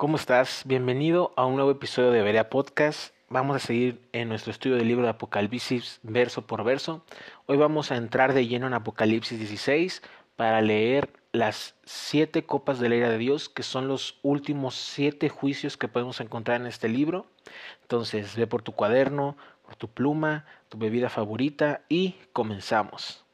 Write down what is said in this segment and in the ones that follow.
¿Cómo estás? Bienvenido a un nuevo episodio de Berea Podcast. Vamos a seguir en nuestro estudio del libro de Apocalipsis verso por verso. Hoy vamos a entrar de lleno en Apocalipsis 16 para leer las siete copas de la ira de Dios, que son los últimos siete juicios que podemos encontrar en este libro. Entonces, ve por tu cuaderno, por tu pluma, tu bebida favorita y comenzamos.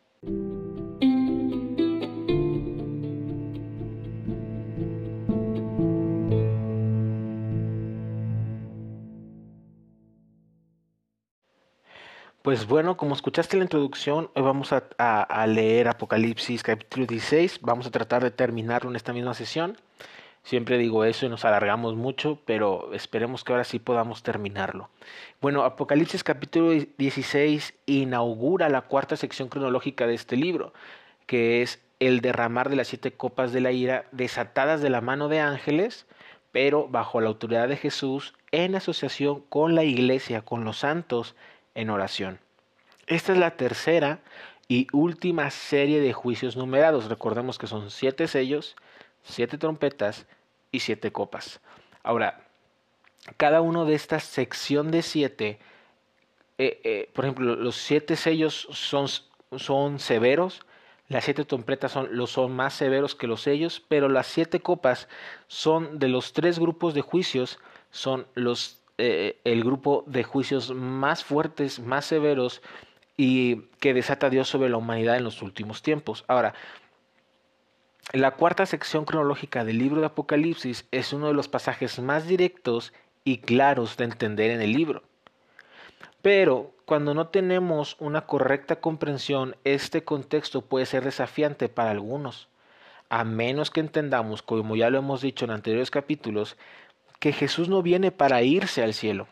Pues bueno, como escuchaste la introducción, hoy vamos a, leer Apocalipsis capítulo 16. Vamos a tratar de terminarlo en esta misma sesión. Siempre digo eso y nos alargamos mucho, pero esperemos que ahora sí podamos terminarlo. Bueno, Apocalipsis capítulo 16 inaugura la cuarta sección cronológica de este libro, que es el derramar de las siete copas de la ira desatadas de la mano de ángeles, pero bajo la autoridad de Jesús en asociación con la iglesia, con los santos en oración. Esta es la tercera y última serie de juicios numerados. Recordemos que son siete sellos, siete trompetas y siete copas. Ahora, cada uno de esta sección de siete, eh, eh, por ejemplo, los siete sellos son, son severos, las siete trompetas son, son más severos que los sellos, pero las siete copas son de los tres grupos de juicios, son los eh, el grupo de juicios más fuertes, más severos y que desata Dios sobre la humanidad en los últimos tiempos. Ahora, la cuarta sección cronológica del libro de Apocalipsis es uno de los pasajes más directos y claros de entender en el libro. Pero cuando no tenemos una correcta comprensión, este contexto puede ser desafiante para algunos, a menos que entendamos, como ya lo hemos dicho en anteriores capítulos, que Jesús no viene para irse al cielo.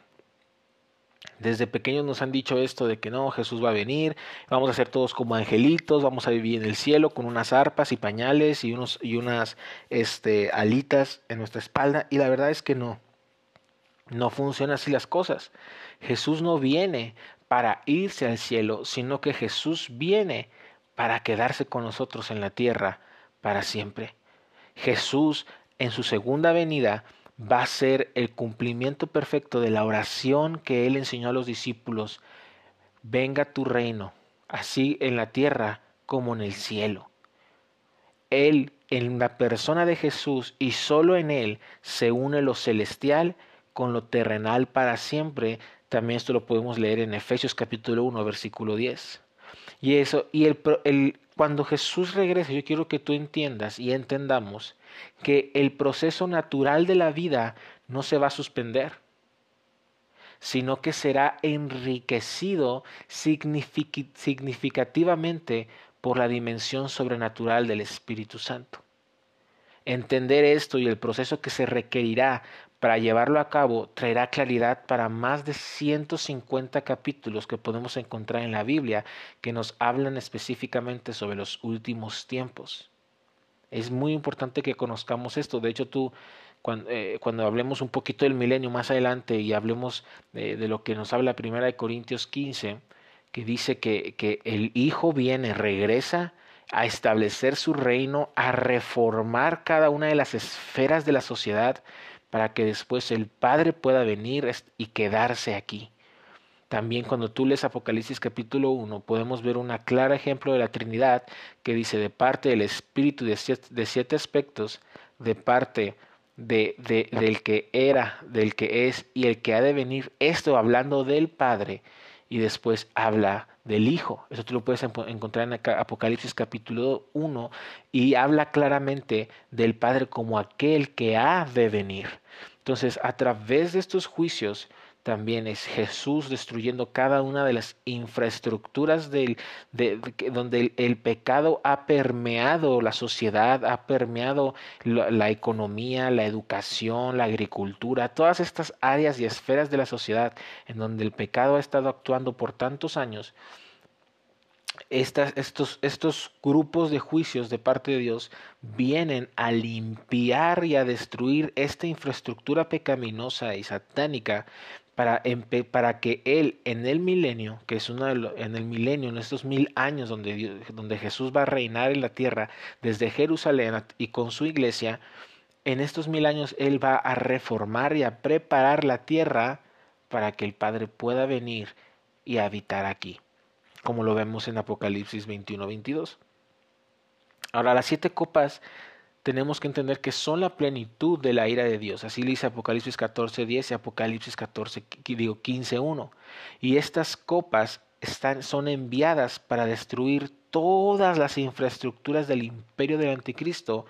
Desde pequeños nos han dicho esto de que no, Jesús va a venir, vamos a ser todos como angelitos, vamos a vivir en el cielo con unas arpas y pañales y, unos, y unas este, alitas en nuestra espalda. Y la verdad es que no, no funcionan así las cosas. Jesús no viene para irse al cielo, sino que Jesús viene para quedarse con nosotros en la tierra para siempre. Jesús en su segunda venida va a ser el cumplimiento perfecto de la oración que él enseñó a los discípulos. Venga tu reino, así en la tierra como en el cielo. Él, en la persona de Jesús y solo en él, se une lo celestial con lo terrenal para siempre. También esto lo podemos leer en Efesios capítulo 1, versículo 10. Y eso, y el, el, cuando Jesús regrese, yo quiero que tú entiendas y entendamos que el proceso natural de la vida no se va a suspender, sino que será enriquecido significativamente por la dimensión sobrenatural del Espíritu Santo. Entender esto y el proceso que se requerirá para llevarlo a cabo traerá claridad para más de 150 capítulos que podemos encontrar en la Biblia que nos hablan específicamente sobre los últimos tiempos. Es muy importante que conozcamos esto. De hecho, tú, cuando, eh, cuando hablemos un poquito del milenio más adelante y hablemos de, lo que nos habla Primera de Corintios 15, que dice que el Hijo viene, regresa a establecer su reino, a reformar cada una de las esferas de la sociedad, para que después el Padre pueda venir y quedarse aquí. También cuando tú lees Apocalipsis capítulo 1 podemos ver un claro ejemplo de la Trinidad que dice de parte del Espíritu de siete, aspectos, de parte de, de, del que era, del que es y el que ha de venir, esto hablando del Padre y después habla del Hijo. Eso tú lo puedes encontrar en Apocalipsis capítulo 1 y habla claramente del Padre como aquel que ha de venir. Entonces, a través de estos juicios, también es Jesús destruyendo cada una de las infraestructuras de, donde el, pecado ha permeado la sociedad, ha permeado la, economía, la educación, la agricultura, todas estas áreas y esferas de la sociedad en donde el pecado ha estado actuando por tantos años. estos grupos de juicios de parte de Dios vienen a limpiar y a destruir esta infraestructura pecaminosa y satánica para, para que Él en el milenio, que es uno de en el milenio, en estos mil años donde, donde Jesús va a reinar en la tierra desde Jerusalén y con su iglesia, en estos mil años Él va a reformar y a preparar la tierra para que el Padre pueda venir y habitar aquí, como lo vemos en Apocalipsis 21-22. Ahora, las siete copas tenemos que entender que son la plenitud de la ira de Dios. Así dice Apocalipsis 14.10 y Apocalipsis 14, digo 15.1. Y estas copas están, son enviadas para destruir todas las infraestructuras del imperio del anticristo.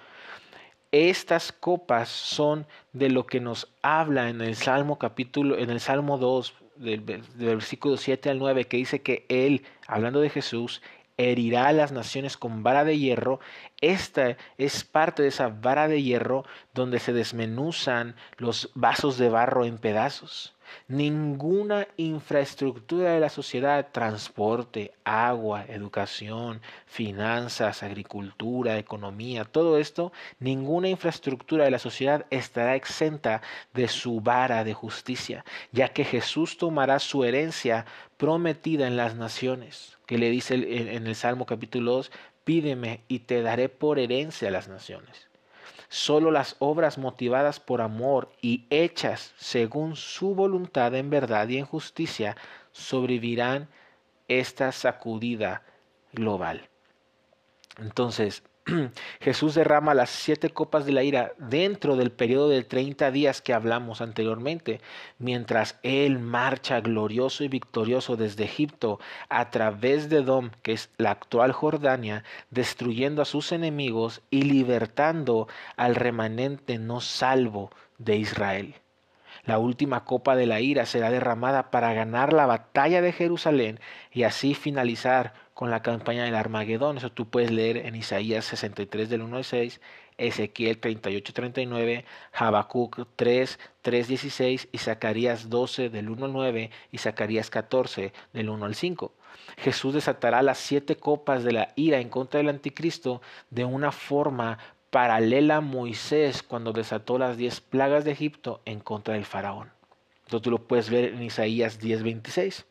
Estas copas son de lo que nos habla en el Salmo capítulo, en el Salmo 2, del, del versículo 7 al 9, que dice que Él, hablando de Jesús, herirá a las naciones con vara de hierro. Esta es parte de esa vara de hierro donde se desmenuzan los vasos de barro en pedazos. Ninguna infraestructura de la sociedad, transporte, agua, educación, finanzas, agricultura, economía, todo esto, ninguna infraestructura de la sociedad estará exenta de su vara de justicia, ya que Jesús tomará su herencia prometida en las naciones, que le dice en el Salmo capítulo 2, pídeme y te daré por herencia a las naciones. Solo las obras motivadas por amor y hechas según su voluntad en verdad y en justicia sobrevivirán esta sacudida global. Entonces, Jesús derrama las siete copas de la ira dentro del periodo de 30 días que hablamos anteriormente, mientras Él marcha glorioso y victorioso desde Egipto a través de Dom, que es la actual Jordania, destruyendo a sus enemigos y libertando al remanente no salvo de Israel. La última copa de la ira será derramada para ganar la batalla de Jerusalén y así finalizar con la campaña del Armagedón. Eso tú puedes leer en Isaías 63 del 1 al 6, Ezequiel 38 39, Habacuc 3 3 16 y Zacarías 12 del 1 al 9 y Zacarías 14 del 1 al 5. Jesús desatará las siete copas de la ira en contra del anticristo de una forma paralela a Moisés cuando desató las diez plagas de Egipto en contra del faraón. Entonces tú lo puedes ver en Isaías 10 26.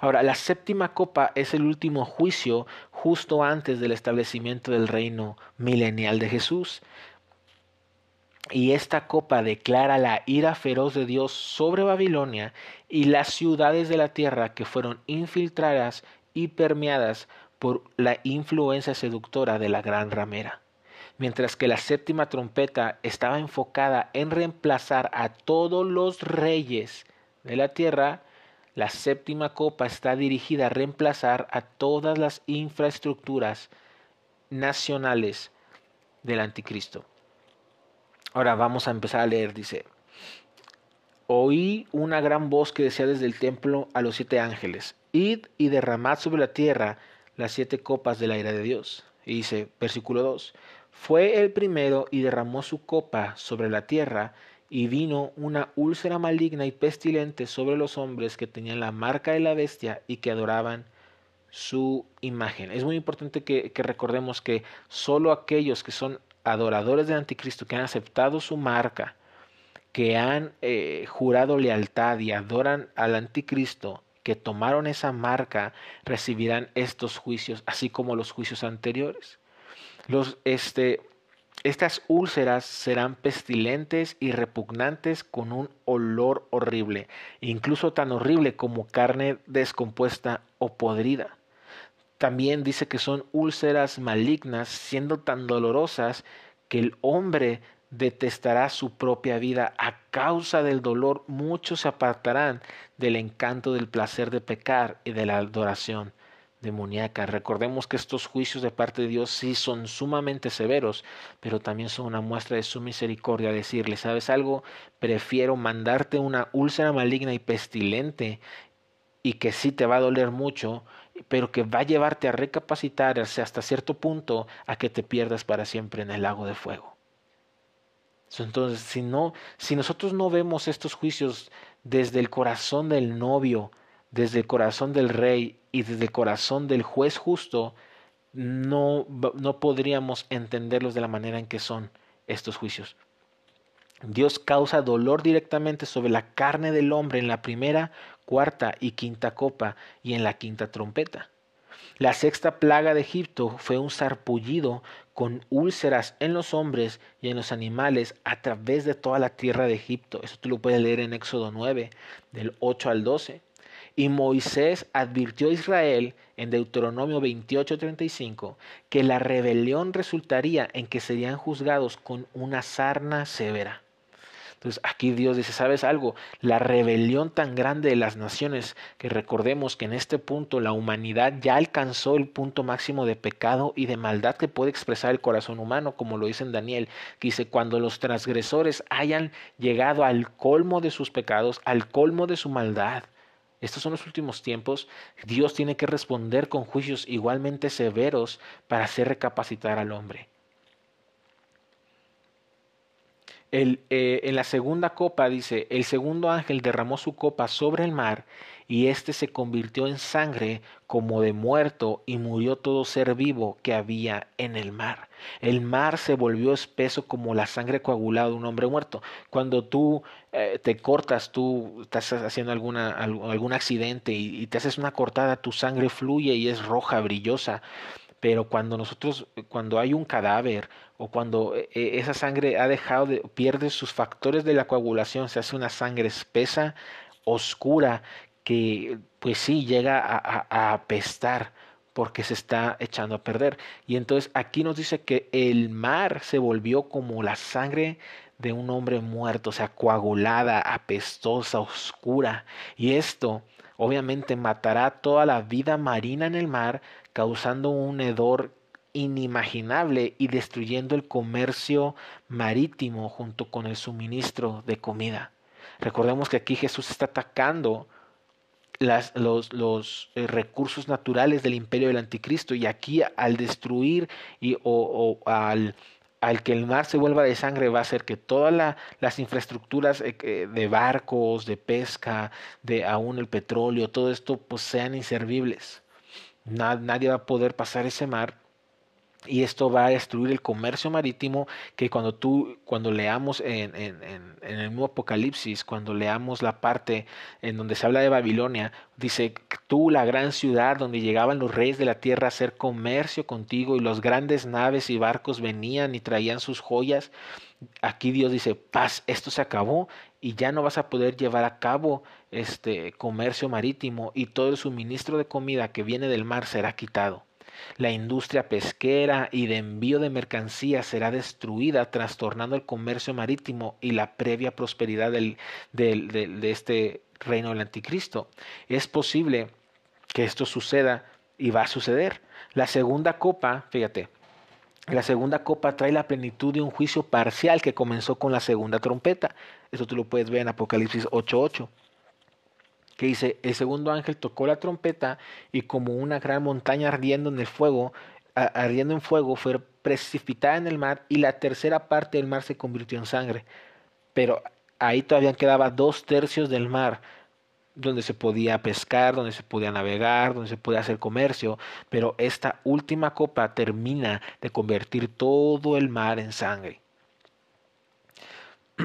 Ahora, la séptima copa es el último juicio justo antes del establecimiento del reino milenial de Jesús. Y esta copa declara la ira feroz de Dios sobre Babilonia y las ciudades de la tierra que fueron infiltradas y permeadas por la influencia seductora de la gran ramera. Mientras que la séptima trompeta estaba enfocada en reemplazar a todos los reyes de la tierra, la séptima copa está dirigida a reemplazar a todas las infraestructuras nacionales del anticristo. Ahora vamos a empezar a leer, dice, oí una gran voz que decía desde el templo a los siete ángeles, id y derramad sobre la tierra las siete copas de la ira de Dios. Y dice, versículo 2, fue el primero y derramó su copa sobre la tierra, y vino una úlcera maligna y pestilente sobre los hombres que tenían la marca de la bestia y que adoraban su imagen. Es muy importante que, recordemos que solo aquellos que son adoradores del anticristo, que han aceptado su marca, que han eh, jurado lealtad y adoran al anticristo, que tomaron esa marca, recibirán estos juicios, así como los juicios anteriores. Los, este, estas úlceras serán pestilentes y repugnantes con un olor horrible, incluso tan horrible como carne descompuesta o podrida. También dice que son úlceras malignas, siendo tan dolorosas que el hombre detestará su propia vida. A causa del dolor, muchos se apartarán del encanto del placer de pecar y de la adoración demoníaca. Recordemos que estos juicios de parte de Dios sí son sumamente severos, pero también son una muestra de su misericordia. Decirle, ¿sabes algo? Prefiero mandarte una úlcera maligna y pestilente y que sí te va a doler mucho, pero que va a llevarte a recapacitarse hasta cierto punto a que te pierdas para siempre en el lago de fuego. Entonces, si no, si nosotros no vemos estos juicios desde el corazón del novio, desde el corazón del rey y desde el corazón del juez justo, no, no podríamos entenderlos de la manera en que son estos juicios. Dios causa dolor directamente sobre la carne del hombre en la primera, cuarta y quinta copa y en la quinta trompeta. La sexta plaga de Egipto fue un sarpullido con úlceras en los hombres y en los animales a través de toda la tierra de Egipto. Eso tú lo puedes leer en Éxodo 9, del 8 al 12. Y Moisés advirtió a Israel en Deuteronomio 28:35 que la rebelión resultaría en que serían juzgados con una sarna severa. Entonces aquí Dios dice, ¿sabes algo? La rebelión tan grande de las naciones, que recordemos que en este punto la humanidad ya alcanzó el punto máximo de pecado y de maldad que puede expresar el corazón humano, como lo dice en Daniel, que dice, cuando los transgresores hayan llegado al colmo de sus pecados, al colmo de su maldad, estos son los últimos tiempos. Dios tiene que responder con juicios igualmente severos para hacer recapacitar al hombre. El, eh, en la segunda copa dice, el segundo ángel derramó su copa sobre el mar y éste se convirtió en sangre como de muerto y murió todo ser vivo que había en el mar. El mar se volvió espeso como la sangre coagulada de un hombre muerto. Cuando tú eh, te cortas, tú estás haciendo algún accidente y te haces una cortada, tu sangre fluye y es roja, brillosa pero cuando nosotros, cuando hay un cadáver o cuando eh, eh, esa sangre ha dejado de, pierde sus factores de la coagulación, se hace una sangre espesa, oscura, que pues sí llega a, a, apestar porque se está echando a perder. Y entonces aquí nos dice que el mar se volvió como la sangre de un hombre muerto, o sea, coagulada, apestosa, oscura. Y esto obviamente matará toda la vida marina en el mar, causando un hedor inimaginable y destruyendo el comercio marítimo junto con el suministro de comida. Recordemos que aquí Jesús está atacando las, los, los eh, recursos naturales del imperio del anticristo y aquí al destruir y, o, al, que el mar se vuelva de sangre va a hacer que todas las infraestructuras eh, de barcos, de pesca, de aún el petróleo, todo esto pues sean inservibles. Nadie va a poder pasar ese mar y esto va a destruir el comercio marítimo que cuando tú, cuando leamos en, en, en, el nuevo Apocalipsis, cuando leamos la parte en donde se habla de Babilonia, dice, tú la gran ciudad donde llegaban los reyes de la tierra a hacer comercio contigo y los grandes naves y barcos venían y traían sus joyas, aquí Dios dice, paz, esto se acabó y ya no vas a poder llevar a cabo este comercio marítimo y todo el suministro de comida que viene del mar será quitado. La industria pesquera y de envío de mercancías será destruida, trastornando el comercio marítimo y la previa prosperidad del, de este reino del anticristo. Es posible que esto suceda y va a suceder. La segunda copa, fíjate, la segunda copa trae la plenitud de un juicio parcial que comenzó con la segunda trompeta. Eso tú lo puedes ver en Apocalipsis 8:8 que dice, el segundo ángel tocó la trompeta y como una gran montaña ardiendo en el fuego, ardiendo en fuego, fue precipitada en el mar y la tercera parte del mar se convirtió en sangre. Pero ahí todavía quedaba dos tercios del mar donde se podía pescar, donde se podía navegar, donde se podía hacer comercio, pero esta última copa termina de convertir todo el mar en sangre.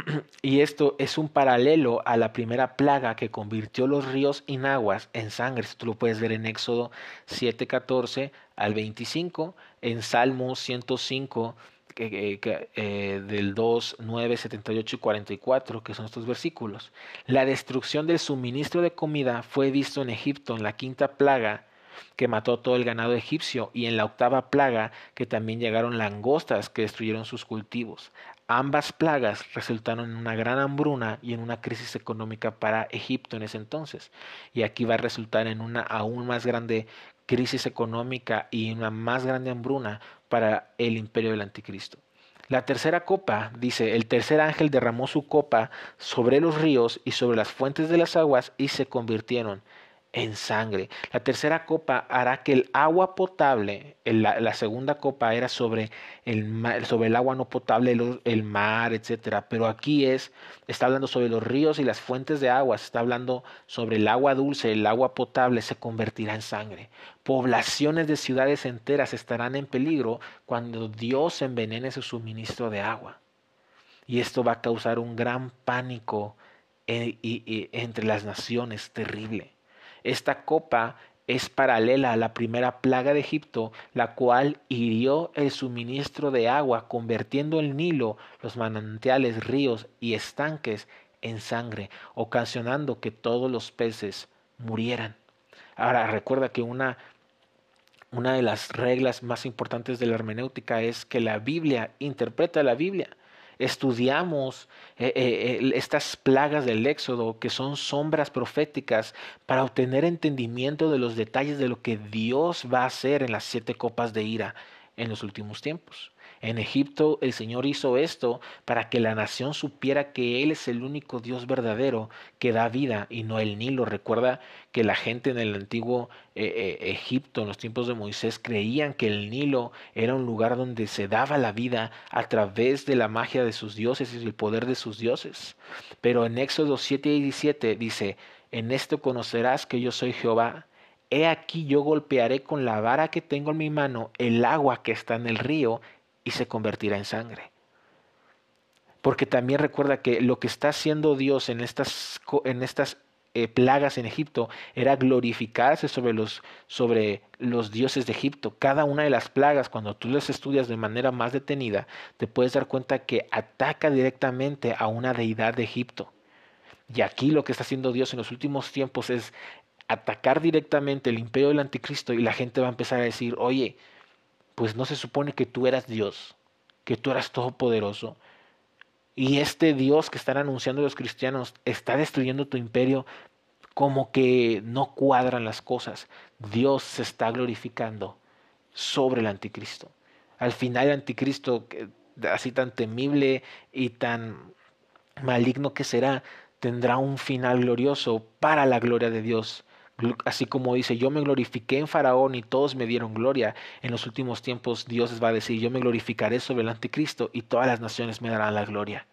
y esto es un paralelo a la primera plaga que convirtió los ríos naguas en sangre. Esto lo puedes ver en Éxodo 7:14 al 25, en Salmo 105 eh, del 2, 9, 78 y 44, que son estos versículos. La destrucción del suministro de comida fue visto en Egipto en la quinta plaga que mató todo el ganado egipcio y en la octava plaga que también llegaron langostas que destruyeron sus cultivos. Ambas plagas resultaron en una gran hambruna y en una crisis económica para Egipto en ese entonces. Y aquí va a resultar en una aún más grande crisis económica y una más grande hambruna para el imperio del anticristo. La tercera copa, dice, el tercer ángel derramó su copa sobre los ríos y sobre las fuentes de las aguas y se convirtieron en sangre. La tercera copa hará que el agua potable, la, segunda copa era sobre el, sobre el agua no potable, el, mar, etcétera. Pero aquí es, está hablando sobre los ríos y las fuentes de agua, está hablando sobre el agua dulce, el agua potable se convertirá en sangre. Poblaciones de ciudades enteras estarán en peligro cuando Dios envenene su suministro de agua. Y esto va a causar un gran pánico eh, entre las naciones terrible. Esta copa es paralela a la primera plaga de Egipto, la cual hirió el suministro de agua, convirtiendo el Nilo, los manantiales, ríos y estanques en sangre, ocasionando que todos los peces murieran. Ahora recuerda que una, una de las reglas más importantes de la hermenéutica es que la Biblia interpreta la Biblia estudiamos eh, eh, estas plagas del Éxodo, que son sombras proféticas, para obtener entendimiento de los detalles de lo que Dios va a hacer en las siete copas de ira en los últimos tiempos. En Egipto el Señor hizo esto para que la nación supiera que Él es el único Dios verdadero que da vida y no el Nilo. Recuerda que la gente en el antiguo eh, eh, Egipto, en los tiempos de Moisés, creían que el Nilo era un lugar donde se daba la vida a través de la magia de sus dioses y el poder de sus dioses. Pero en Éxodo 7 y 17 dice, en esto conocerás que yo soy Jehová. He aquí yo golpearé con la vara que tengo en mi mano el agua que está en el río y se convertirá en sangre. Porque también recuerda que lo que está haciendo Dios en estas, en estas eh, plagas en Egipto era glorificarse sobre los, sobre los dioses de Egipto. Cada una de las plagas, cuando tú las estudias de manera más detenida, te puedes dar cuenta que ataca directamente a una deidad de Egipto. Y aquí lo que está haciendo Dios en los últimos tiempos es atacar directamente el imperio del anticristo y la gente va a empezar a decir, oye, pues no se supone que tú eras Dios, que tú eras todopoderoso. Y este Dios que están anunciando los cristianos está destruyendo tu imperio como que no cuadran las cosas. Dios se está glorificando sobre el anticristo. Al final el anticristo, así tan temible y tan maligno que será, tendrá un final glorioso para la gloria de Dios. Así como dice, yo me glorifiqué en Faraón y todos me dieron gloria. En los últimos tiempos Dios va a decir, yo me glorificaré sobre el anticristo y todas las naciones me darán la gloria.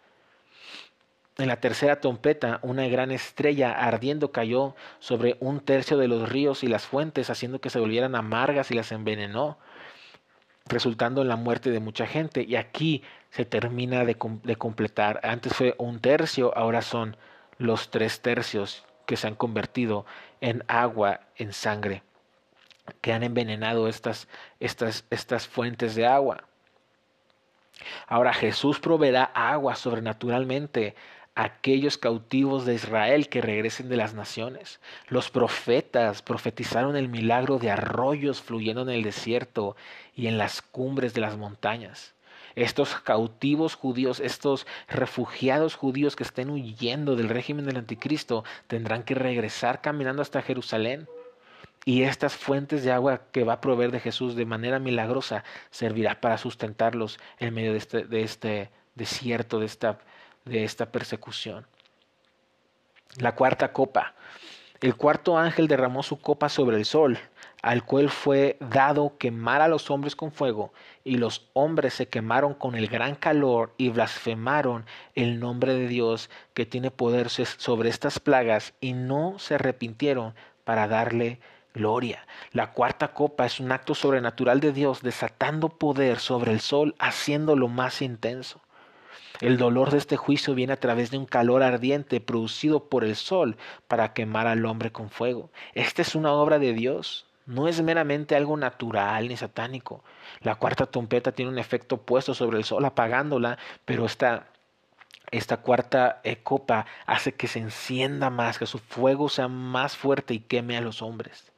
En la tercera trompeta, una gran estrella ardiendo cayó sobre un tercio de los ríos y las fuentes, haciendo que se volvieran amargas y las envenenó, resultando en la muerte de mucha gente. Y aquí se termina de, de completar. Antes fue un tercio, ahora son los tres tercios que se han convertido en agua, en sangre, que han envenenado estas, estas, estas fuentes de agua. Ahora Jesús proveerá agua sobrenaturalmente a aquellos cautivos de Israel que regresen de las naciones. Los profetas profetizaron el milagro de arroyos fluyendo en el desierto y en las cumbres de las montañas estos cautivos judíos, estos refugiados judíos que estén huyendo del régimen del anticristo, tendrán que regresar caminando hasta Jerusalén. Y estas fuentes de agua que va a proveer de Jesús de manera milagrosa servirá para sustentarlos en medio de este, de este desierto, de esta, de esta persecución. La cuarta copa. El cuarto ángel derramó su copa sobre el sol al cual fue dado quemar a los hombres con fuego, y los hombres se quemaron con el gran calor y blasfemaron el nombre de Dios que tiene poder sobre estas plagas, y no se arrepintieron para darle gloria. La cuarta copa es un acto sobrenatural de Dios desatando poder sobre el sol, haciéndolo más intenso. El dolor de este juicio viene a través de un calor ardiente producido por el sol para quemar al hombre con fuego. Esta es una obra de Dios. No es meramente algo natural ni satánico. La cuarta trompeta tiene un efecto puesto sobre el sol apagándola, pero esta, esta cuarta eh, copa hace que se encienda más, que su fuego sea más fuerte y queme a los hombres.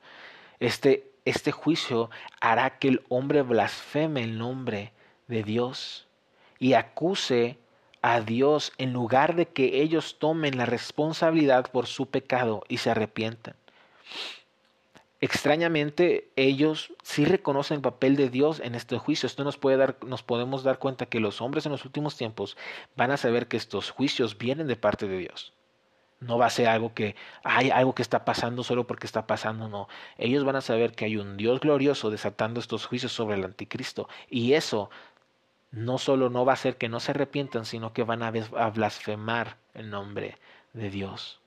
Este, este juicio hará que el hombre blasfeme el nombre de Dios y acuse a Dios en lugar de que ellos tomen la responsabilidad por su pecado y se arrepientan extrañamente ellos sí reconocen el papel de Dios en este juicio. Esto nos puede dar, nos podemos dar cuenta que los hombres en los últimos tiempos van a saber que estos juicios vienen de parte de Dios. No va a ser algo que hay algo que está pasando solo porque está pasando, no. Ellos van a saber que hay un Dios glorioso desatando estos juicios sobre el anticristo. Y eso no solo no va a hacer que no se arrepientan, sino que van a blasfemar el nombre de Dios.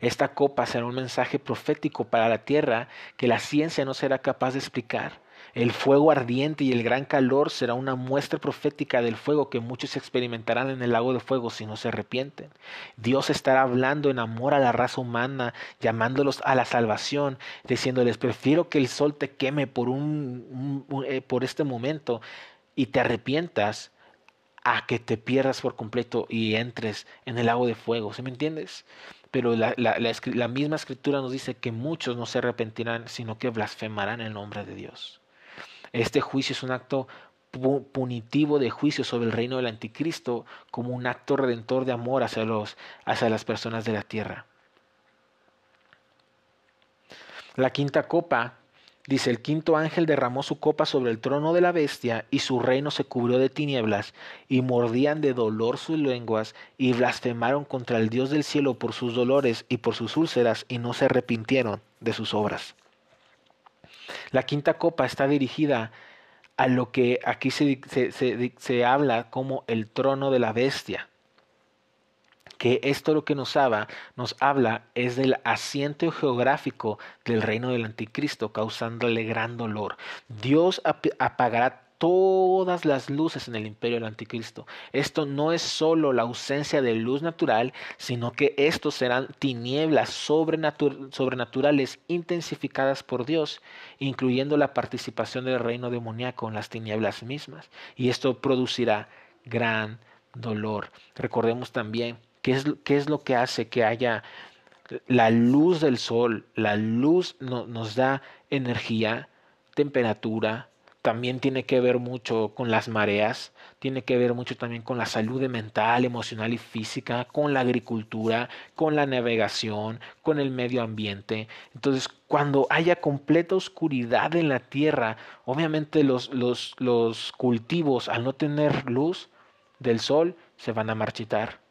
Esta copa será un mensaje profético para la tierra que la ciencia no será capaz de explicar. El fuego ardiente y el gran calor será una muestra profética del fuego que muchos experimentarán en el lago de fuego si no se arrepienten. Dios estará hablando en amor a la raza humana, llamándolos a la salvación, diciéndoles, prefiero que el sol te queme por, un, eh, por este momento y te arrepientas a que te pierdas por completo y entres en el lago de fuego. ¿Sí me entiendes? Pero la, la, misma escritura nos dice que muchos no se arrepentirán, sino que blasfemarán el nombre de Dios. Este juicio es un acto punitivo de juicio sobre el reino del anticristo como un acto redentor de amor hacia, los, hacia las personas de la tierra. La quinta copa Dice, el quinto ángel derramó su copa sobre el trono de la bestia, y su reino se cubrió de tinieblas, y mordían de dolor sus lenguas, y blasfemaron contra el Dios del cielo por sus dolores y por sus úlceras, y no se arrepintieron de sus obras. La quinta copa está dirigida a lo que aquí se, se habla como el trono de la bestia que esto lo que nos habla, nos habla es del asiento geográfico del reino del anticristo, causándole gran dolor. Dios apagará todas las luces en el imperio del anticristo. Esto no es solo la ausencia de luz natural, sino que estos serán tinieblas sobrenaturales intensificadas por Dios, incluyendo la participación del reino demoníaco en las tinieblas mismas. Y esto producirá gran dolor. Recordemos también ¿Qué es, qué es lo que hace que haya la luz del sol? La luz nos da energía, temperatura, también tiene que ver mucho con las mareas, tiene que ver mucho también con la salud mental, emocional y física, con la agricultura, con la navegación, con el medio ambiente. Entonces, cuando haya completa oscuridad en la tierra, obviamente los, los, los cultivos al no tener luz del sol se van a marchitar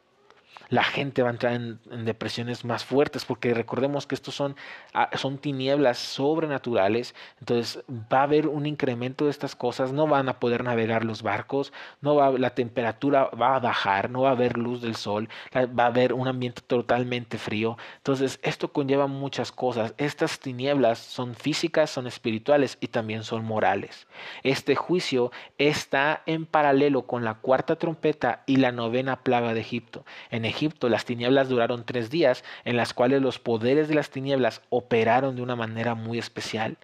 la gente va a entrar en, depresiones más fuertes, porque recordemos que estos son, ah, son tinieblas sobrenaturales, entonces va a haber un incremento de estas cosas, no van a poder navegar los barcos, no va, la temperatura va a bajar, no va a haber luz del sol, va a haber un ambiente totalmente frío, entonces esto conlleva muchas cosas, estas tinieblas son físicas, son espirituales y también son morales. Este juicio está en paralelo con la cuarta trompeta y la novena plaga de Egipto. Egipto las tinieblas duraron tres días, en las cuales los poderes de las tinieblas operaron de una manera muy especial.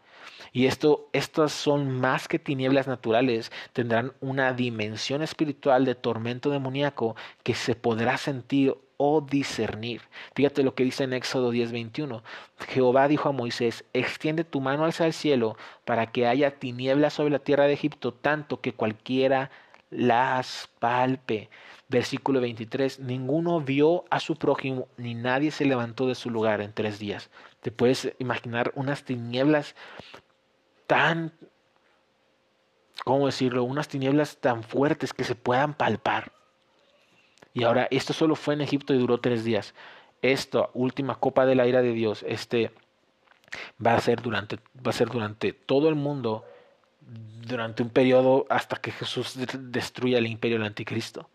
Y esto, estas son más que tinieblas naturales, tendrán una dimensión espiritual de tormento demoníaco que se podrá sentir o discernir. Fíjate lo que dice en Éxodo 10:21. Jehová dijo a Moisés, extiende tu mano hacia el cielo para que haya tinieblas sobre la tierra de Egipto, tanto que cualquiera las palpe. Versículo 23, ninguno vio a su prójimo, ni nadie se levantó de su lugar en tres días. Te puedes imaginar unas tinieblas tan, ¿cómo decirlo? Unas tinieblas tan fuertes que se puedan palpar. Y ahora, esto solo fue en Egipto y duró tres días. Esta última copa de la ira de Dios, este va a ser durante, va a ser durante todo el mundo, durante un periodo hasta que Jesús destruya el imperio del anticristo.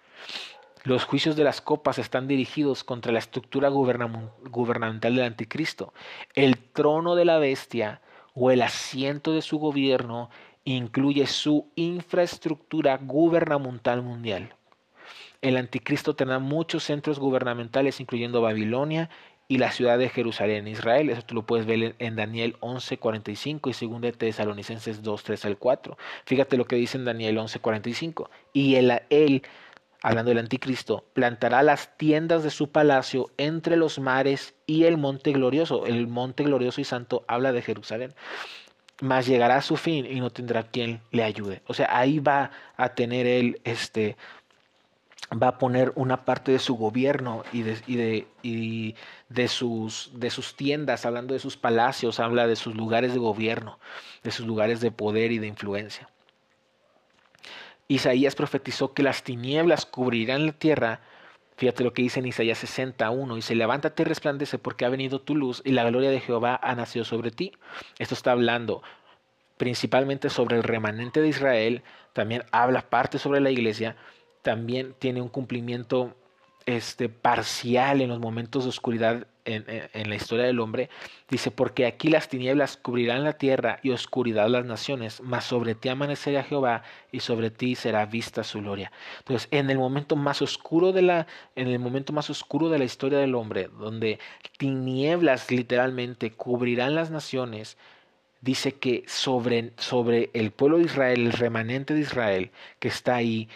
Los juicios de las copas están dirigidos contra la estructura gubernamental del anticristo. El trono de la bestia o el asiento de su gobierno incluye su infraestructura gubernamental mundial. El anticristo tendrá muchos centros gubernamentales, incluyendo Babilonia y la ciudad de Jerusalén, Israel. Eso tú lo puedes ver en Daniel 11:45 y 2 de Tesalonicenses 2, 3 al 4. Fíjate lo que dice en Daniel 11:45. Y él, él hablando del anticristo, plantará las tiendas de su palacio entre los mares y el monte glorioso. El monte glorioso y santo habla de Jerusalén. Mas llegará a su fin y no tendrá quien le ayude. O sea, ahí va a tener él, este, va a poner una parte de su gobierno y de, y de, y de, sus, de sus tiendas, hablando de sus palacios, habla de sus lugares de gobierno, de sus lugares de poder y de influencia. Isaías profetizó que las tinieblas cubrirán la tierra. Fíjate lo que dice en Isaías 61. Dice, levántate y resplandece porque ha venido tu luz y la gloria de Jehová ha nacido sobre ti. Esto está hablando principalmente sobre el remanente de Israel. También habla parte sobre la iglesia. También tiene un cumplimiento este, parcial en los momentos de oscuridad en, la historia del hombre, dice, porque aquí las tinieblas cubrirán la tierra y oscuridad las naciones, mas sobre ti amanecerá Jehová y sobre ti será vista su gloria. Entonces, en el momento más oscuro de la, en el momento más oscuro de la historia del hombre, donde tinieblas literalmente cubrirán las naciones, dice que sobre, sobre el pueblo de Israel, el remanente de Israel, que está ahí,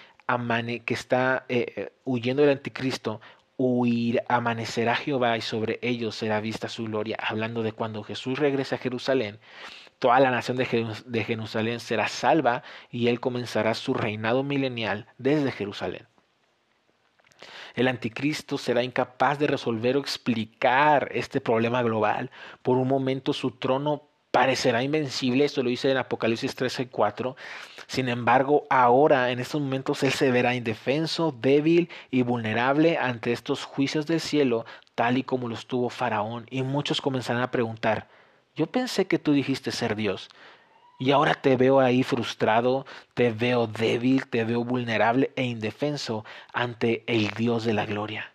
que está eh, eh, huyendo del anticristo, huir, amanecerá Jehová y sobre ellos será vista su gloria. Hablando de cuando Jesús regrese a Jerusalén, toda la nación de, Jerusalén será salva y él comenzará su reinado milenial desde Jerusalén. El anticristo será incapaz de resolver o explicar este problema global. Por un momento su trono parecerá invencible, esto lo dice en Apocalipsis 13 y 4. Sin embargo, ahora, en estos momentos, Él se verá indefenso, débil y vulnerable ante estos juicios del cielo, tal y como los tuvo Faraón. Y muchos comenzarán a preguntar, yo pensé que tú dijiste ser Dios. Y ahora te veo ahí frustrado, te veo débil, te veo vulnerable e indefenso ante el Dios de la gloria.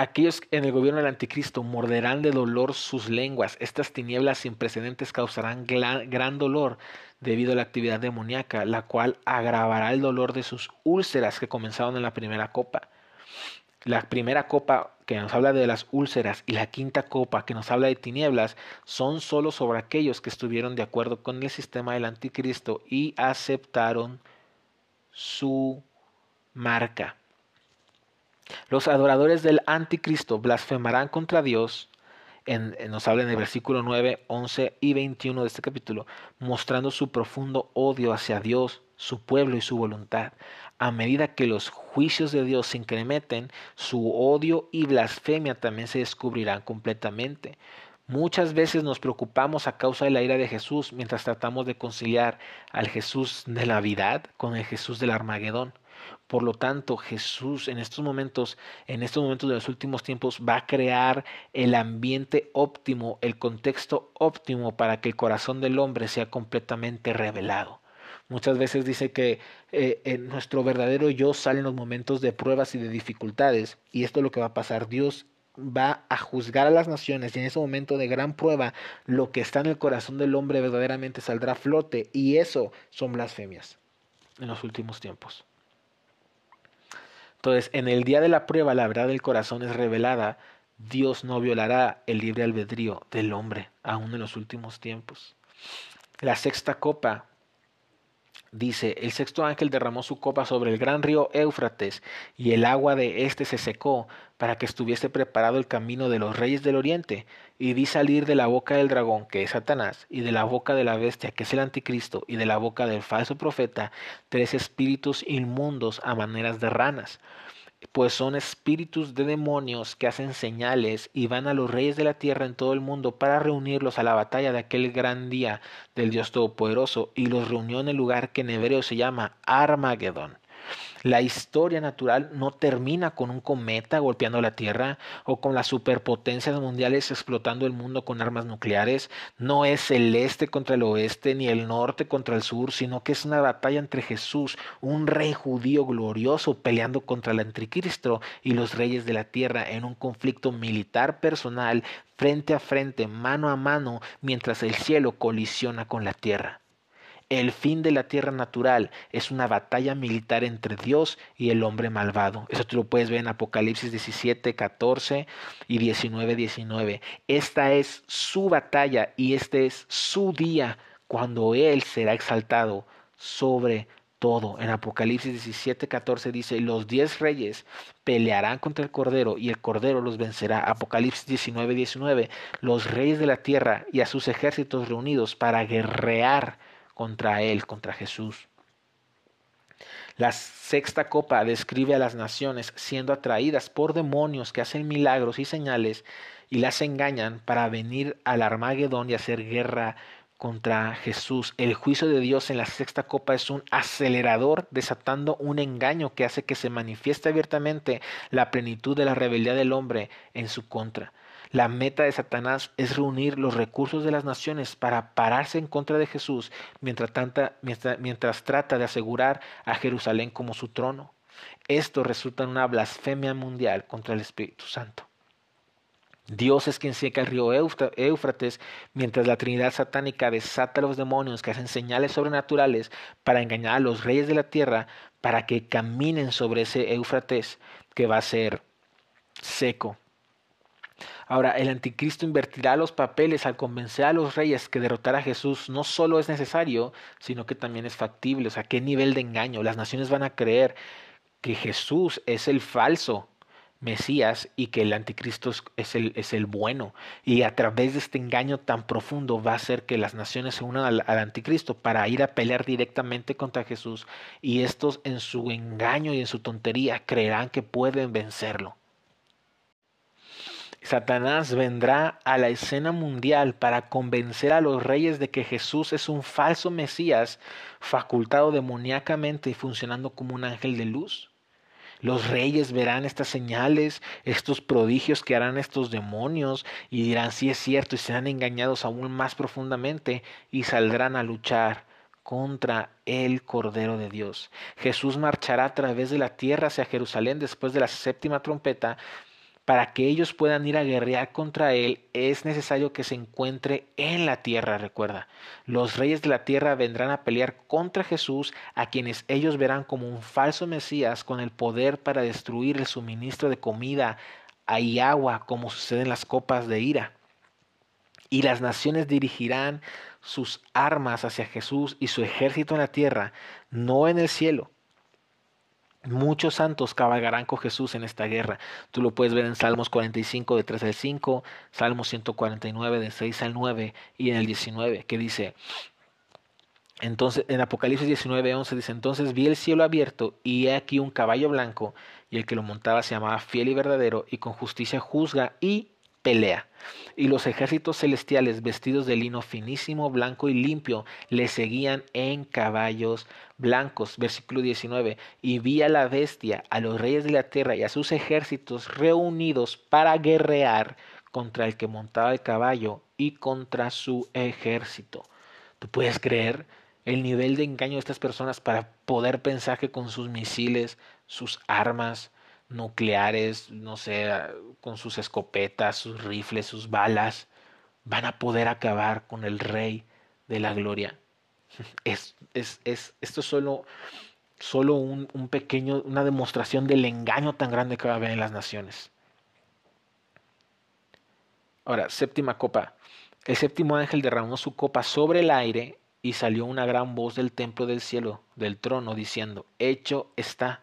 Aquellos en el gobierno del anticristo morderán de dolor sus lenguas. Estas tinieblas sin precedentes causarán gran dolor debido a la actividad demoníaca, la cual agravará el dolor de sus úlceras que comenzaron en la primera copa. La primera copa que nos habla de las úlceras y la quinta copa que nos habla de tinieblas son solo sobre aquellos que estuvieron de acuerdo con el sistema del anticristo y aceptaron su marca. Los adoradores del anticristo blasfemarán contra Dios, en, nos habla en el versículo 9, 11 y 21 de este capítulo, mostrando su profundo odio hacia Dios, su pueblo y su voluntad. A medida que los juicios de Dios se incrementen, su odio y blasfemia también se descubrirán completamente. Muchas veces nos preocupamos a causa de la ira de Jesús mientras tratamos de conciliar al Jesús de la Navidad con el Jesús del Armagedón. Por lo tanto, Jesús en estos momentos, en estos momentos de los últimos tiempos, va a crear el ambiente óptimo, el contexto óptimo para que el corazón del hombre sea completamente revelado. Muchas veces dice que eh, nuestro verdadero yo sale en los momentos de pruebas y de dificultades, y esto es lo que va a pasar. Dios va a juzgar a las naciones y en ese momento de gran prueba lo que está en el corazón del hombre verdaderamente saldrá a flote y eso son blasfemias en los últimos tiempos. Entonces, en el día de la prueba, la verdad del corazón es revelada. Dios no violará el libre albedrío del hombre, aún en los últimos tiempos. La sexta copa Dice, el sexto ángel derramó su copa sobre el gran río Éufrates, y el agua de éste se secó, para que estuviese preparado el camino de los reyes del oriente, y vi salir de la boca del dragón, que es Satanás, y de la boca de la bestia, que es el anticristo, y de la boca del falso profeta, tres espíritus inmundos a maneras de ranas pues son espíritus de demonios que hacen señales y van a los reyes de la tierra en todo el mundo para reunirlos a la batalla de aquel gran día del Dios Todopoderoso y los reunió en el lugar que en hebreo se llama Armagedón. La historia natural no termina con un cometa golpeando la Tierra o con las superpotencias mundiales explotando el mundo con armas nucleares. No es el este contra el oeste ni el norte contra el sur, sino que es una batalla entre Jesús, un rey judío glorioso peleando contra el anticristo y los reyes de la tierra en un conflicto militar personal frente a frente, mano a mano, mientras el cielo colisiona con la tierra. El fin de la tierra natural es una batalla militar entre Dios y el hombre malvado. Eso tú lo puedes ver en Apocalipsis 17, 14 y 19, 19. Esta es su batalla y este es su día cuando Él será exaltado sobre todo. En Apocalipsis 17, 14 dice, los diez reyes pelearán contra el Cordero y el Cordero los vencerá. Apocalipsis 19, 19, los reyes de la tierra y a sus ejércitos reunidos para guerrear contra él, contra Jesús. La sexta copa describe a las naciones siendo atraídas por demonios que hacen milagros y señales y las engañan para venir al Armagedón y hacer guerra contra Jesús. El juicio de Dios en la sexta copa es un acelerador desatando un engaño que hace que se manifieste abiertamente la plenitud de la rebeldía del hombre en su contra. La meta de Satanás es reunir los recursos de las naciones para pararse en contra de Jesús mientras, trata de asegurar a Jerusalén como su trono. Esto resulta en una blasfemia mundial contra el Espíritu Santo. Dios es quien seca el río Éufrates, mientras la Trinidad satánica desata a los demonios que hacen señales sobrenaturales para engañar a los reyes de la tierra para que caminen sobre ese Éufrates que va a ser seco. Ahora, el anticristo invertirá los papeles al convencer a los reyes que derrotar a Jesús no solo es necesario, sino que también es factible. O sea, ¿qué nivel de engaño? Las naciones van a creer que Jesús es el falso Mesías y que el anticristo es el, es el bueno. Y a través de este engaño tan profundo va a hacer que las naciones se unan al, al, anticristo para ir a pelear directamente contra Jesús. Y estos en su engaño y en su tontería creerán que pueden vencerlo. Satanás vendrá a la escena mundial para convencer a los reyes de que Jesús es un falso Mesías facultado demoníacamente y funcionando como un ángel de luz. Los reyes verán estas señales, estos prodigios que harán estos demonios y dirán si es cierto y serán engañados aún más profundamente y saldrán a luchar contra el Cordero de Dios. Jesús marchará a través de la tierra hacia Jerusalén después de la séptima trompeta para que ellos puedan ir a guerrear contra él, es necesario que se encuentre en la tierra, recuerda. Los reyes de la tierra vendrán a pelear contra Jesús, a quienes ellos verán como un falso Mesías con el poder para destruir el suministro de comida y agua, como sucede en las copas de ira. Y las naciones dirigirán sus armas hacia Jesús y su ejército en la tierra, no en el cielo Muchos santos cabalgarán con Jesús en esta guerra. Tú lo puedes ver en Salmos 45 de 3 al 5, Salmos 149 de 6 al 9 y en el 19 que dice, entonces en Apocalipsis 19, 11 dice, entonces vi el cielo abierto y he aquí un caballo blanco y el que lo montaba se llamaba fiel y verdadero y con justicia juzga y Y los ejércitos celestiales vestidos de lino finísimo, blanco y limpio le seguían en caballos blancos. Versículo 19. Y vi a la bestia, a los reyes de la tierra y a sus ejércitos reunidos para guerrear contra el que montaba el caballo y contra su ejército. ¿Tú puedes creer el nivel de engaño de estas personas para poder pensar que con sus misiles, sus armas, nucleares, no sé, con sus escopetas, sus rifles, sus balas, van a poder acabar con el rey de la gloria. Es, es, es, esto es solo, solo un, un pequeño, una demostración del engaño tan grande que va a haber en las naciones. Ahora, séptima copa. El séptimo ángel derramó su copa sobre el aire y salió una gran voz del templo del cielo, del trono, diciendo, hecho está.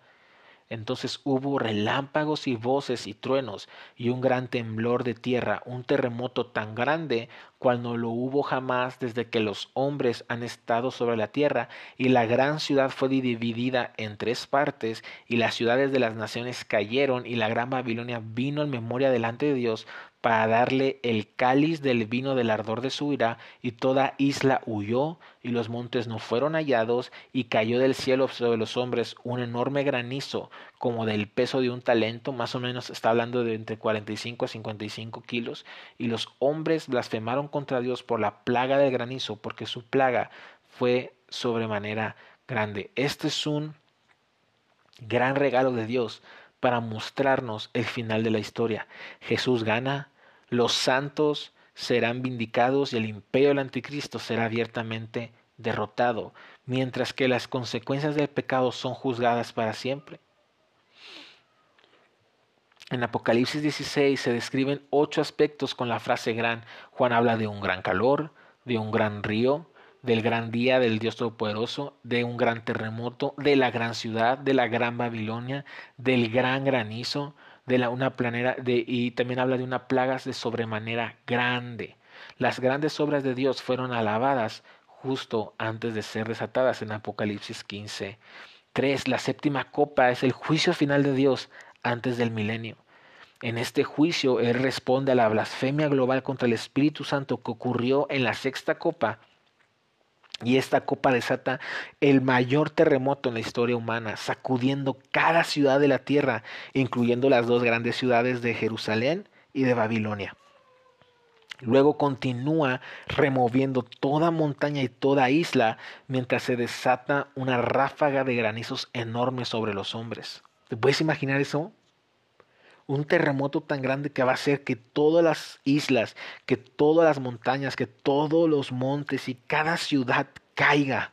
Entonces hubo relámpagos y voces y truenos y un gran temblor de tierra, un terremoto tan grande cual no lo hubo jamás desde que los hombres han estado sobre la tierra, y la gran ciudad fue dividida en tres partes, y las ciudades de las naciones cayeron, y la gran Babilonia vino en memoria delante de Dios para darle el cáliz del vino del ardor de su ira, y toda isla huyó, y los montes no fueron hallados, y cayó del cielo sobre los hombres un enorme granizo, como del peso de un talento, más o menos está hablando de entre 45 a 55 kilos, y los hombres blasfemaron contra Dios por la plaga del granizo, porque su plaga fue sobremanera grande. Este es un gran regalo de Dios para mostrarnos el final de la historia. Jesús gana, los santos serán vindicados y el imperio del anticristo será abiertamente derrotado, mientras que las consecuencias del pecado son juzgadas para siempre. En Apocalipsis 16 se describen ocho aspectos con la frase gran. Juan habla de un gran calor, de un gran río, del gran día del Dios Todopoderoso, de un gran terremoto, de la gran ciudad, de la gran Babilonia, del gran granizo, de la, una planera de, y también habla de una plaga de sobremanera grande. Las grandes obras de Dios fueron alabadas justo antes de ser desatadas en Apocalipsis 15. 3. La séptima copa es el juicio final de Dios antes del milenio. En este juicio, Él responde a la blasfemia global contra el Espíritu Santo que ocurrió en la sexta copa y esta copa desata el mayor terremoto en la historia humana, sacudiendo cada ciudad de la tierra, incluyendo las dos grandes ciudades de Jerusalén y de Babilonia. Luego continúa removiendo toda montaña y toda isla mientras se desata una ráfaga de granizos enormes sobre los hombres. ¿Te puedes imaginar eso? Un terremoto tan grande que va a hacer que todas las islas, que todas las montañas, que todos los montes y cada ciudad caiga.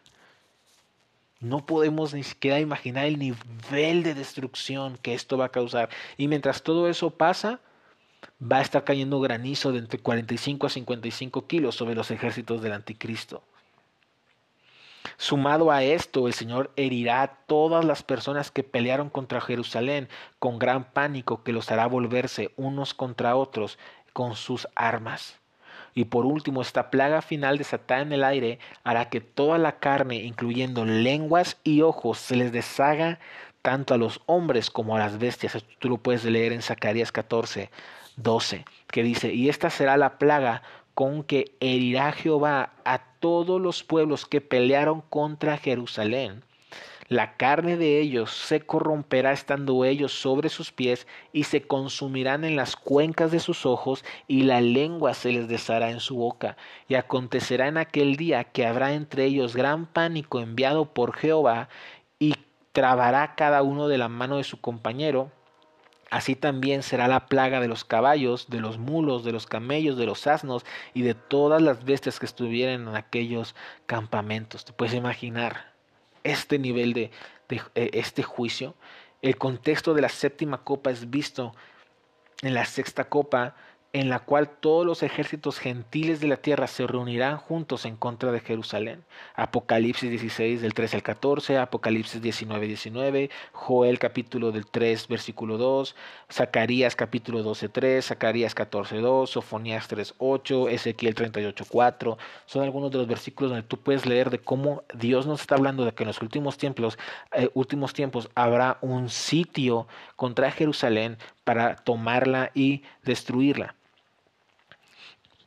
No podemos ni siquiera imaginar el nivel de destrucción que esto va a causar. Y mientras todo eso pasa, va a estar cayendo granizo de entre 45 a 55 kilos sobre los ejércitos del anticristo. Sumado a esto, el Señor herirá a todas las personas que pelearon contra Jerusalén con gran pánico que los hará volverse unos contra otros con sus armas. Y por último, esta plaga final desatada en el aire hará que toda la carne, incluyendo lenguas y ojos, se les deshaga tanto a los hombres como a las bestias. tú lo puedes leer en Zacarías 14, 12, que dice, y esta será la plaga con que herirá Jehová a todos los pueblos que pelearon contra Jerusalén. La carne de ellos se corromperá estando ellos sobre sus pies y se consumirán en las cuencas de sus ojos y la lengua se les deshará en su boca. Y acontecerá en aquel día que habrá entre ellos gran pánico enviado por Jehová y trabará cada uno de la mano de su compañero Así también será la plaga de los caballos, de los mulos, de los camellos, de los asnos y de todas las bestias que estuvieran en aquellos campamentos. Te puedes imaginar este nivel de, eh, este juicio. El contexto de la séptima copa es visto en la sexta copa en la cual todos los ejércitos gentiles de la tierra se reunirán juntos en contra de Jerusalén. Apocalipsis 16 del 3 al 14, Apocalipsis 19 19, Joel capítulo del 3 versículo 2, Zacarías capítulo 12 3, Zacarías 14 2, Sofonías 3 8, Ezequiel 38 4. Son algunos de los versículos donde tú puedes leer de cómo Dios nos está hablando de que en los últimos tiempos, eh, últimos tiempos habrá un sitio contra Jerusalén para tomarla y destruirla.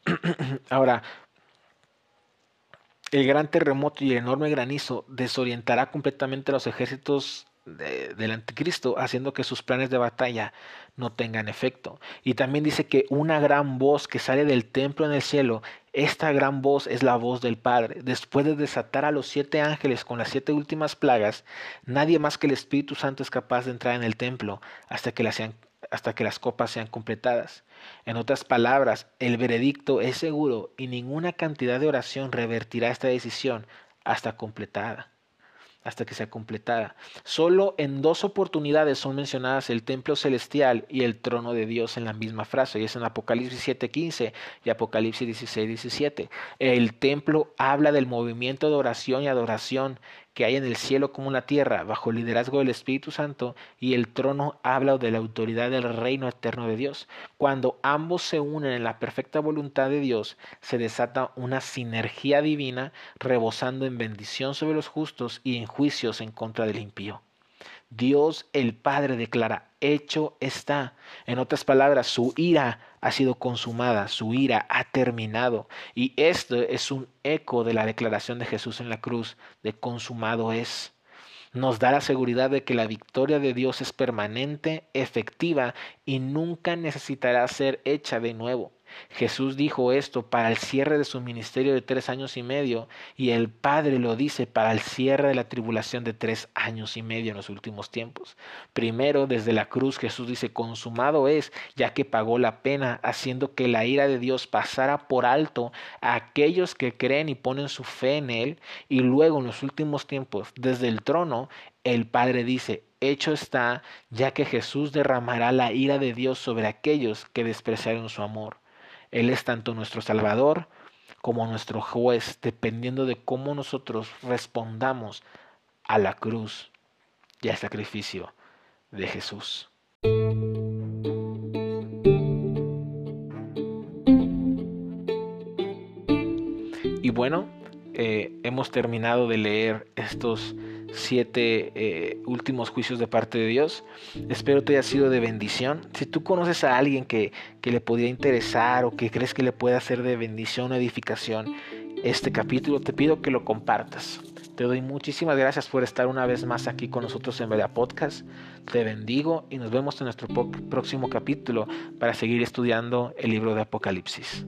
Ahora, el gran terremoto y el enorme granizo desorientará completamente a los ejércitos del anticristo, haciendo que sus planes de batalla no tengan efecto. Y también dice que una gran voz que sale del templo en el cielo, esta gran voz es la voz del Padre. Después de desatar a los siete ángeles con las siete últimas plagas, nadie más que el Espíritu Santo es capaz de entrar en el templo hasta que las, hasta que las copas sean completadas. En otras palabras, el veredicto es seguro y ninguna cantidad de oración revertirá esta decisión hasta completada hasta que sea completada. Solo en dos oportunidades son mencionadas el templo celestial y el trono de Dios en la misma frase, y es en Apocalipsis 7:15 y Apocalipsis 16:17. El templo habla del movimiento de oración y adoración que hay en el cielo como en la tierra, bajo el liderazgo del Espíritu Santo, y el trono habla de la autoridad del reino eterno de Dios. Cuando ambos se unen en la perfecta voluntad de Dios, se desata una sinergia divina, rebosando en bendición sobre los justos y en juicios en contra del impío. Dios el Padre declara, hecho está. En otras palabras, su ira ha sido consumada, su ira ha terminado. Y esto es un eco de la declaración de Jesús en la cruz, de consumado es. Nos da la seguridad de que la victoria de Dios es permanente, efectiva y nunca necesitará ser hecha de nuevo. Jesús dijo esto para el cierre de su ministerio de tres años y medio y el Padre lo dice para el cierre de la tribulación de tres años y medio en los últimos tiempos. Primero, desde la cruz Jesús dice, consumado es, ya que pagó la pena, haciendo que la ira de Dios pasara por alto a aquellos que creen y ponen su fe en Él. Y luego en los últimos tiempos, desde el trono, el Padre dice, hecho está, ya que Jesús derramará la ira de Dios sobre aquellos que despreciaron su amor. Él es tanto nuestro Salvador como nuestro juez, dependiendo de cómo nosotros respondamos a la cruz y al sacrificio de Jesús. Y bueno, eh, hemos terminado de leer estos siete eh, últimos juicios de parte de Dios. Espero te haya sido de bendición. Si tú conoces a alguien que, que le podría interesar o que crees que le pueda hacer de bendición o edificación este capítulo, te pido que lo compartas. Te doy muchísimas gracias por estar una vez más aquí con nosotros en Veda Podcast. Te bendigo y nos vemos en nuestro próximo capítulo para seguir estudiando el libro de Apocalipsis.